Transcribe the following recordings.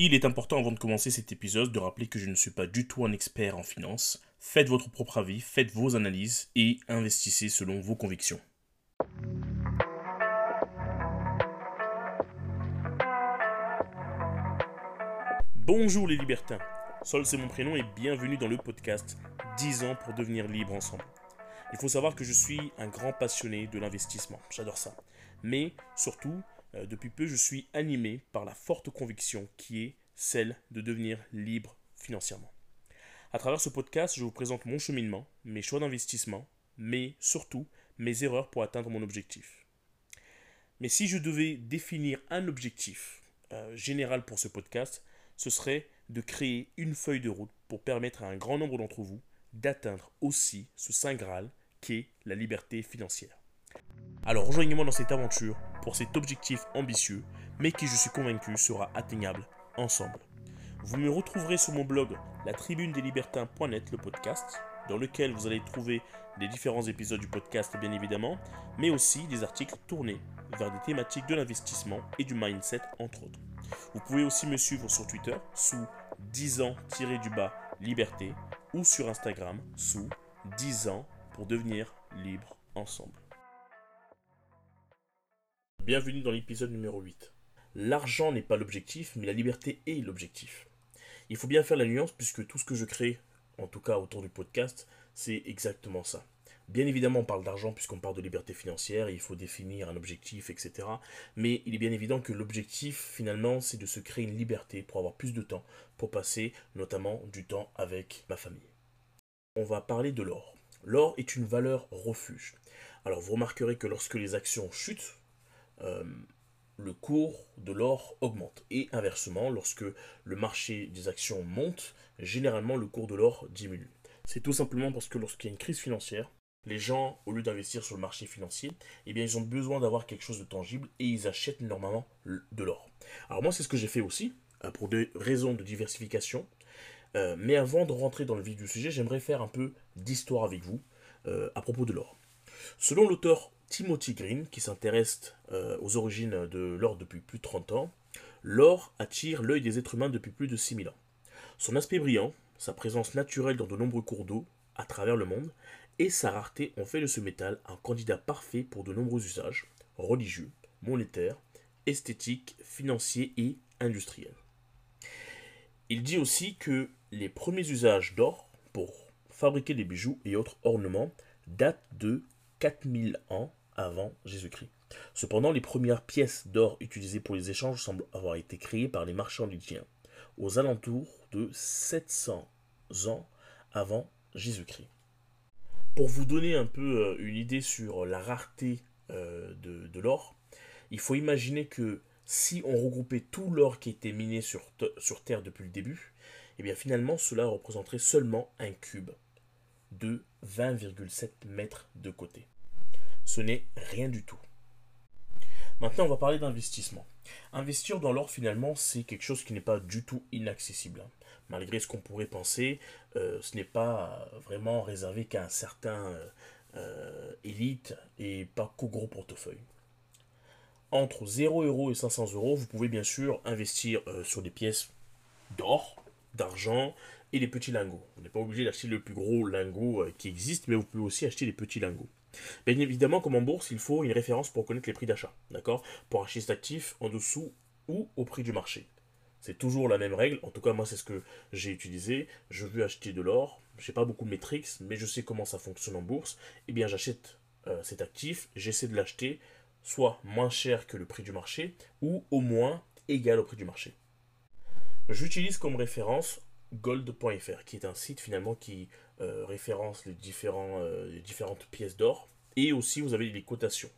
Il est important avant de commencer cet épisode de rappeler que je ne suis pas du tout un expert en finance. Faites votre propre avis, faites vos analyses et investissez selon vos convictions. Bonjour les libertins, Sol c'est mon prénom et bienvenue dans le podcast 10 ans pour devenir libre ensemble. Il faut savoir que je suis un grand passionné de l'investissement, j'adore ça. Mais surtout, euh, depuis peu, je suis animé par la forte conviction qui est celle de devenir libre financièrement. À travers ce podcast, je vous présente mon cheminement, mes choix d'investissement, mais surtout mes erreurs pour atteindre mon objectif. Mais si je devais définir un objectif euh, général pour ce podcast, ce serait de créer une feuille de route pour permettre à un grand nombre d'entre vous d'atteindre aussi ce Saint Graal qu'est la liberté financière. Alors rejoignez-moi dans cette aventure pour cet objectif ambitieux, mais qui je suis convaincu sera atteignable ensemble. Vous me retrouverez sur mon blog la tribune des libertins.net, le podcast, dans lequel vous allez trouver les différents épisodes du podcast bien évidemment, mais aussi des articles tournés vers des thématiques de l'investissement et du mindset entre autres. Vous pouvez aussi me suivre sur Twitter sous 10 ans-du-bas liberté ou sur Instagram sous 10 ans pour devenir libre ensemble. Bienvenue dans l'épisode numéro 8. L'argent n'est pas l'objectif, mais la liberté est l'objectif. Il faut bien faire la nuance puisque tout ce que je crée, en tout cas autour du podcast, c'est exactement ça. Bien évidemment, on parle d'argent puisqu'on parle de liberté financière, il faut définir un objectif, etc. Mais il est bien évident que l'objectif, finalement, c'est de se créer une liberté pour avoir plus de temps, pour passer notamment du temps avec ma famille. On va parler de l'or. L'or est une valeur refuge. Alors vous remarquerez que lorsque les actions chutent, euh, le cours de l'or augmente. Et inversement, lorsque le marché des actions monte, généralement le cours de l'or diminue. C'est tout simplement parce que lorsqu'il y a une crise financière, les gens, au lieu d'investir sur le marché financier, eh bien, ils ont besoin d'avoir quelque chose de tangible et ils achètent normalement de l'or. Alors moi, c'est ce que j'ai fait aussi, euh, pour des raisons de diversification. Euh, mais avant de rentrer dans le vif du sujet, j'aimerais faire un peu d'histoire avec vous à propos de l'or. Selon l'auteur Timothy Green, qui s'intéresse aux origines de l'or depuis plus de 30 ans, l'or attire l'œil des êtres humains depuis plus de 6000 ans. Son aspect brillant, sa présence naturelle dans de nombreux cours d'eau à travers le monde, et sa rareté ont fait de ce métal un candidat parfait pour de nombreux usages religieux, monétaires, esthétiques, financiers et industriels. Il dit aussi que les premiers usages d'or pour fabriquer des bijoux et autres ornements datent de 4000 ans avant Jésus-Christ. Cependant, les premières pièces d'or utilisées pour les échanges semblent avoir été créées par les marchands lydiens aux alentours de 700 ans avant Jésus-Christ. Pour vous donner un peu euh, une idée sur la rareté euh, de, l'or, il faut imaginer que si on regroupait tout l'or qui était miné sur, sur Terre depuis le début, et eh bien finalement cela représenterait seulement un cube de 20,7 mètres de côté. Ce n'est rien du tout. Maintenant, on va parler d'investissement. Investir dans l'or, finalement, c'est quelque chose qui n'est pas du tout inaccessible. Hein malgré ce qu'on pourrait penser, euh, ce n'est pas vraiment réservé qu'à un certain euh, euh, élite et pas qu'au gros portefeuille. Entre 0 euros et 500 euros, vous pouvez bien sûr investir sur des pièces d'or, d'argent et des petits lingots. On n'est pas obligé d'acheter le plus gros lingot qui existe, mais vous pouvez aussi acheter des petits lingots. Bien évidemment, comme en bourse, il faut une référence pour connaître les prix d'achat, d'accord? Pour acheter cet actif en dessous ou au prix du marché. C'est toujours la même règle. En tout cas, moi, c'est ce que j'ai utilisé. Je veux acheter de l'or. Je n'ai pas beaucoup de métriques, mais je sais comment ça fonctionne en bourse. Eh bien, j'achète euh, cet actif. J'essaie de l'acheter soit moins cher que le prix du marché, ou au moins égal au prix du marché. J'utilise comme référence gold.fr, qui est un site finalement qui euh, référence les, différents, euh, différentes pièces d'or. Et aussi, vous avez les cotations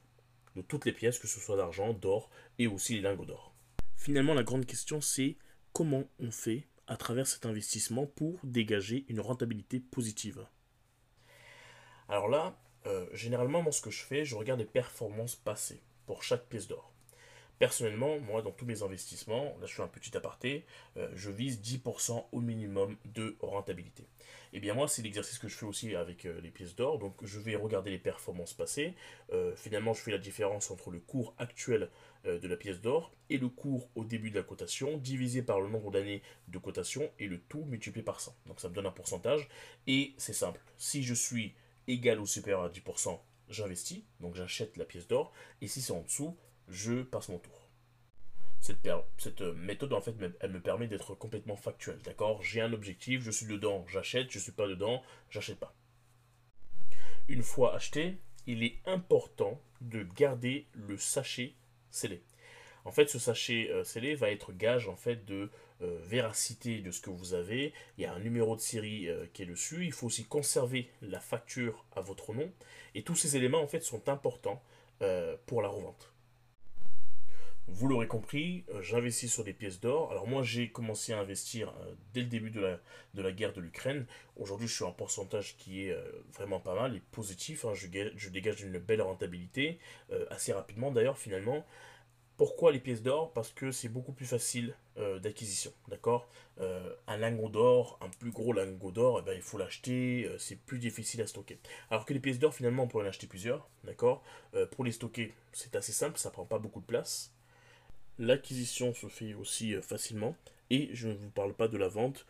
de toutes les pièces, que ce soit d'argent, d'or et aussi les lingots d'or. Finalement, la grande question, c'est comment on fait à travers cet investissement pour dégager une rentabilité positive. Alors là, euh, généralement, moi, ce que je fais, je regarde les performances passées pour chaque pièce d'or. Personnellement, moi, dans tous mes investissements, là je fais un petit aparté, euh, je vise 10% au minimum de rentabilité. Et eh bien moi, c'est l'exercice que je fais aussi avec euh, les pièces d'or. Donc je vais regarder les performances passées. Euh, finalement, je fais la différence entre le cours actuel de la pièce d'or et le cours au début de la cotation, divisé par le nombre d'années de cotation et le tout multiplié par 100. Donc ça me donne un pourcentage. Et c'est simple. Si je suis égal ou supérieur à 10%, j'investis, donc j'achète la pièce d'or, et si c'est en dessous, je passe mon tour. Cette, cette, méthode, en fait, elle me permet d'être complètement factuel, d'accord? J'ai un objectif, je suis dedans, j'achète, je ne suis pas dedans, j'achète pas. Une fois acheté, il est important de garder le sachet scellé. En fait, ce sachet euh, scellé va être gage en fait de euh, véracité de ce que vous avez. Il y a un numéro de série euh, qui est dessus. Il faut aussi conserver la facture à votre nom. Et tous ces éléments en fait sont importants pour la revente. Vous l'aurez compris, j'investis sur des pièces d'or. Alors moi j'ai commencé à investir dès le début de la, de la guerre de l'Ukraine. Aujourd'hui je suis un pourcentage qui est vraiment pas mal et positif. Hein. Je, je, dégage une belle rentabilité assez rapidement d'ailleurs finalement. Pourquoi les pièces d'or? Parce que c'est beaucoup plus facile euh, d'acquisition, d'accord? Euh, Un lingot d'or, un plus gros lingot d'or, eh ben, il faut l'acheter, euh, c'est plus difficile à stocker. Alors que les pièces d'or, finalement, on peut en acheter plusieurs, d'accord? Pour les stocker, c'est assez simple, ça prend pas beaucoup de place. L'acquisition se fait aussi facilement. Et je ne vous parle pas de la vente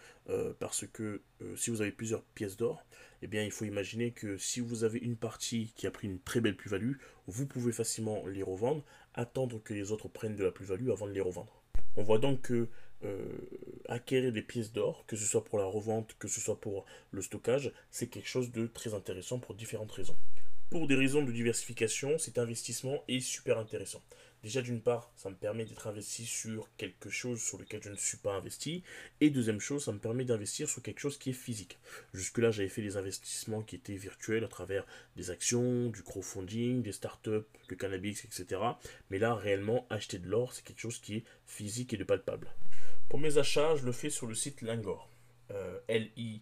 parce que si vous avez plusieurs pièces d'or, eh il faut imaginer que si vous avez une partie qui a pris une très belle plus-value, vous pouvez facilement les revendre attendre que les autres prennent de la plus-value avant de les revendre. On voit donc que euh, acquérir des pièces d'or, que ce soit pour la revente, que ce soit pour le stockage, c'est quelque chose de très intéressant pour différentes raisons. Pour des raisons de diversification, cet investissement est super intéressant. Déjà, d'une part, ça me permet d'être investi sur quelque chose sur lequel je ne suis pas investi. Et deuxième chose, ça me permet d'investir sur quelque chose qui est physique. Jusque-là, j'avais fait des investissements qui étaient virtuels à travers des actions, du crowdfunding, des startups, le cannabis, etc. Mais là, réellement, acheter de l'or, c'est quelque chose qui est physique et de palpable. Pour mes achats, je le fais sur le site Lingor. Euh, L-I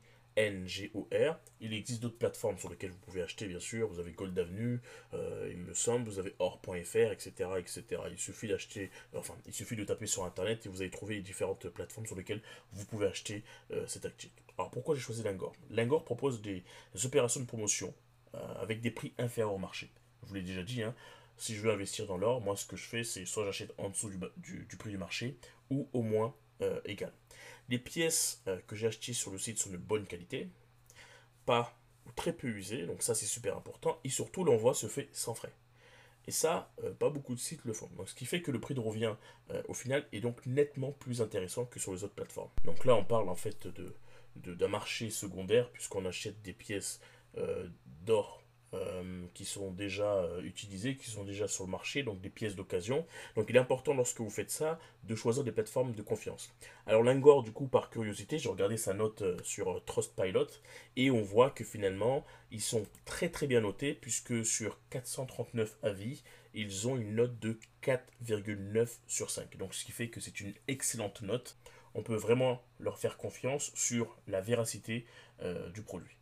Il existe d'autres plateformes sur lesquelles vous pouvez acheter, bien sûr. Vous avez Gold Avenue, euh, il me semble, vous avez or.fr, etc., etc. Il suffit d'acheter, enfin, il suffit de taper sur Internet et vous allez trouver les différentes plateformes sur lesquelles vous pouvez acheter euh, cet actif. Alors pourquoi j'ai choisi Lingor? Lingor propose des, opérations de promotion euh, avec des prix inférieurs au marché. Je vous l'ai déjà dit, hein, si je veux investir dans l'or, moi ce que je fais, c'est soit j'achète en dessous du, du, prix du marché ou au moins égal. Les pièces euh, que j'ai achetées sur le site sont de bonne qualité, pas ou très peu usées, donc ça c'est super important, et surtout l'envoi se fait sans frais. Et ça, euh, pas beaucoup de sites le font. Ce qui fait que le prix de revient euh, au final est donc nettement plus intéressant que sur les autres plateformes. Donc là, on parle en fait d'un marché secondaire puisqu'on achète des pièces d'or euh, qui sont déjà euh, utilisées, qui sont déjà sur le marché, donc des pièces d'occasion. Donc il est important lorsque vous faites ça de choisir des plateformes de confiance. Alors Lingor, du coup, par curiosité, j'ai regardé sa note euh, sur Trustpilot et on voit que finalement ils sont très très bien notés puisque sur 439 avis, ils ont une note de 4,9 sur 5. Donc ce qui fait que c'est une excellente note. On peut vraiment leur faire confiance sur la véracité du produit.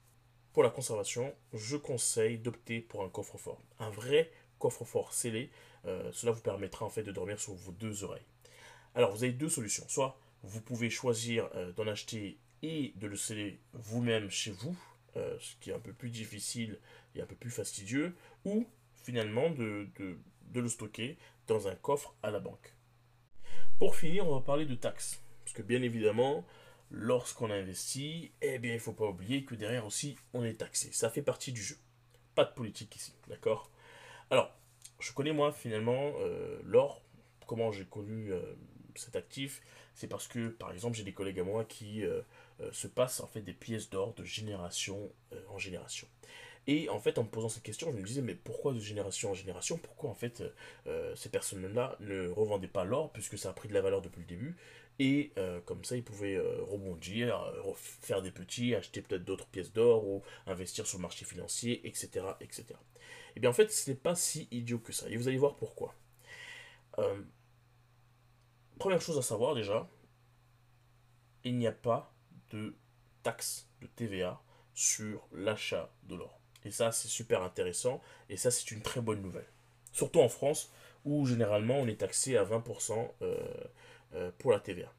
Pour la conservation, je conseille d'opter pour un coffre-fort. Un vrai coffre-fort scellé, euh, cela vous permettra en fait de dormir sur vos deux oreilles. Alors vous avez deux solutions. Soit vous pouvez choisir euh, d'en acheter et de le sceller vous-même chez vous, euh, ce qui est un peu plus difficile et un peu plus fastidieux, ou finalement de, de le stocker dans un coffre à la banque. Pour finir, on va parler de taxes. Parce que bien évidemment, lorsqu'on investit, eh bien, il ne faut pas oublier que derrière aussi, on est taxé. Ça fait partie du jeu. Pas de politique ici, d'accord? Alors, je connais moi finalement euh, l'or. Comment j'ai connu euh, cet actif? C'est parce que, par exemple, j'ai des collègues à moi qui euh, se passent en fait des pièces d'or de génération en génération. Et en fait, en me posant cette question, je me disais, mais pourquoi de génération en génération? Pourquoi en fait ces personnes-là ne revendaient pas l'or, puisque ça a pris de la valeur depuis le début? Et euh, comme ça, ils pouvaient euh, rebondir, euh, faire des petits, acheter peut-être d'autres pièces d'or ou investir sur le marché financier, etc. etc. Et eh bien en fait, ce n'est pas si idiot que ça. Et vous allez voir pourquoi. première chose à savoir déjà, il n'y a pas de taxe de TVA sur l'achat de l'or. Et ça, c'est super intéressant. Et ça, c'est une très bonne nouvelle. Surtout en France, où généralement on est taxé à 20% pour la TVA.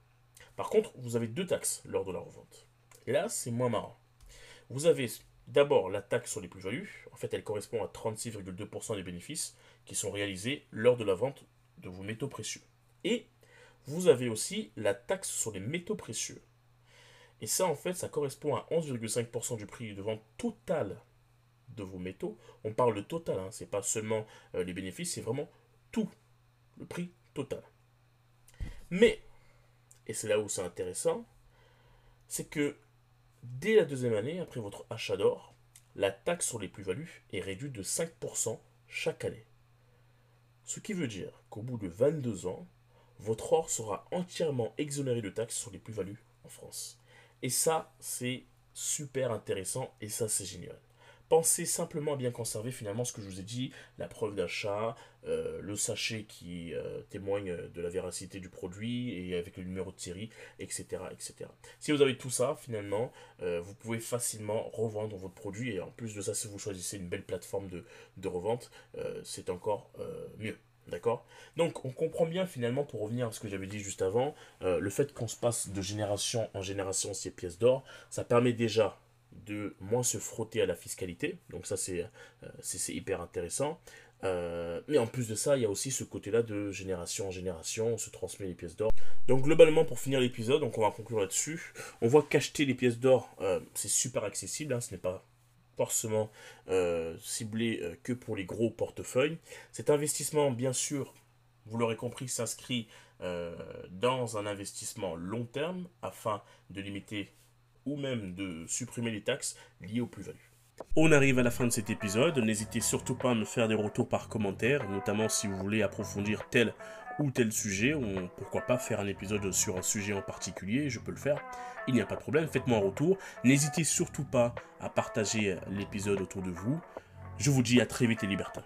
Par contre, vous avez deux taxes lors de la revente. Là, c'est moins marrant. Vous avez d'abord la taxe sur les plus-values. En fait, elle correspond à 36,2% des bénéfices qui sont réalisés lors de la vente de vos métaux précieux. Et vous avez aussi la taxe sur les métaux précieux. Et ça, en fait, ça correspond à 11,5% du prix de vente total de vos métaux. On parle de total, hein, c'est pas seulement euh, les bénéfices, c'est vraiment tout, le prix total. Mais, et c'est là où c'est intéressant, c'est que dès la deuxième année, après votre achat d'or, la taxe sur les plus-values est réduite de 5% chaque année. Ce qui veut dire qu'au bout de 22 ans, votre or sera entièrement exonéré de taxes sur les plus-values en France. Et ça, c'est super intéressant et ça, c'est génial. Pensez simplement à bien conserver finalement ce que je vous ai dit, la preuve d'achat, euh, le sachet qui euh, témoigne de la véracité du produit et avec le numéro de série, etc. etc. Si vous avez tout ça, finalement, euh, vous pouvez facilement revendre votre produit et en plus de ça, si vous choisissez une belle plateforme de, de revente, c'est encore mieux. D'accord? Donc on comprend bien finalement, pour revenir à ce que j'avais dit juste avant, le fait qu'on se passe de génération en génération ces pièces d'or, ça permet déjà de moins se frotter à la fiscalité. Donc ça c'est euh, hyper intéressant. Euh, mais en plus de ça, il y a aussi ce côté-là de génération en génération, on se transmet les pièces d'or. Donc globalement, pour finir l'épisode, on va conclure là-dessus. On voit qu'acheter les pièces d'or, c'est super accessible, hein, ce n'est pas forcément euh, ciblé euh, que pour les gros portefeuilles. Cet investissement, bien sûr, vous l'aurez compris, s'inscrit euh, dans un investissement long terme afin de limiter ou même de supprimer les taxes liées aux plus-values. On arrive à la fin de cet épisode. N'hésitez surtout pas à me faire des retours par commentaire, notamment si vous voulez approfondir tel ou tel sujet, ou pourquoi pas faire un épisode sur un sujet en particulier, je peux le faire. Il n'y a pas de problème, faites-moi un retour. N'hésitez surtout pas à partager l'épisode autour de vous. Je vous dis à très vite les libertins.